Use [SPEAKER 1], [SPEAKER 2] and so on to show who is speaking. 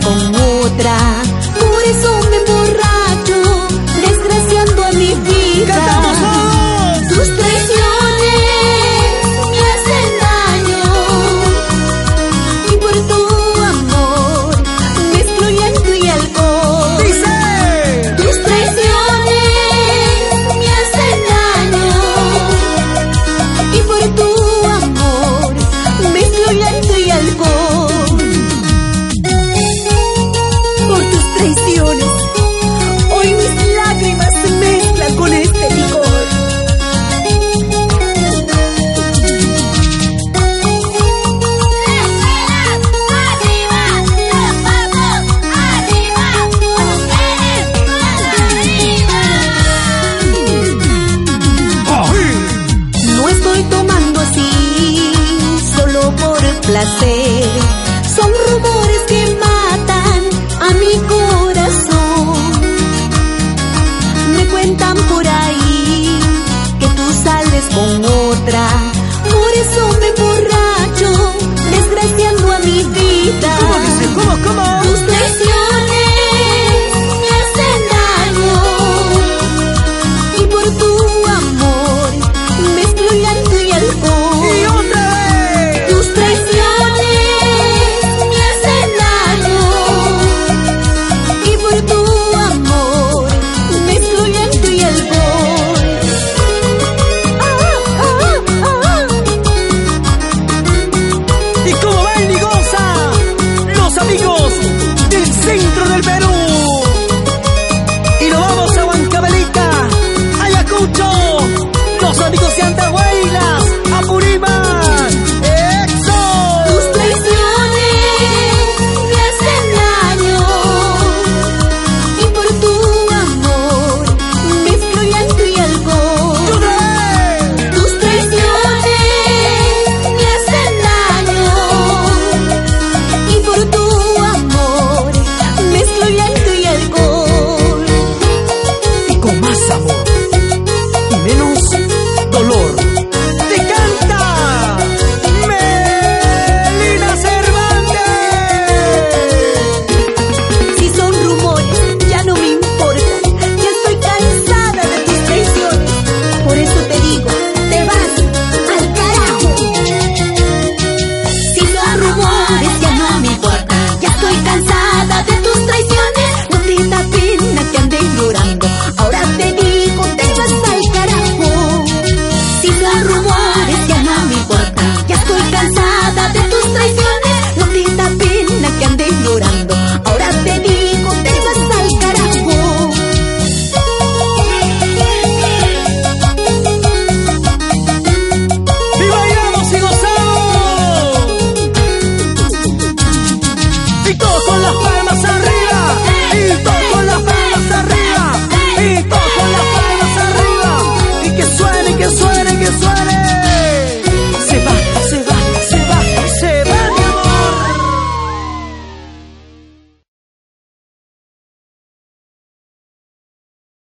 [SPEAKER 1] con Hoy mis lágrimas se mezclan con este licor. No estoy tomando así, solo por placer. Son rumores.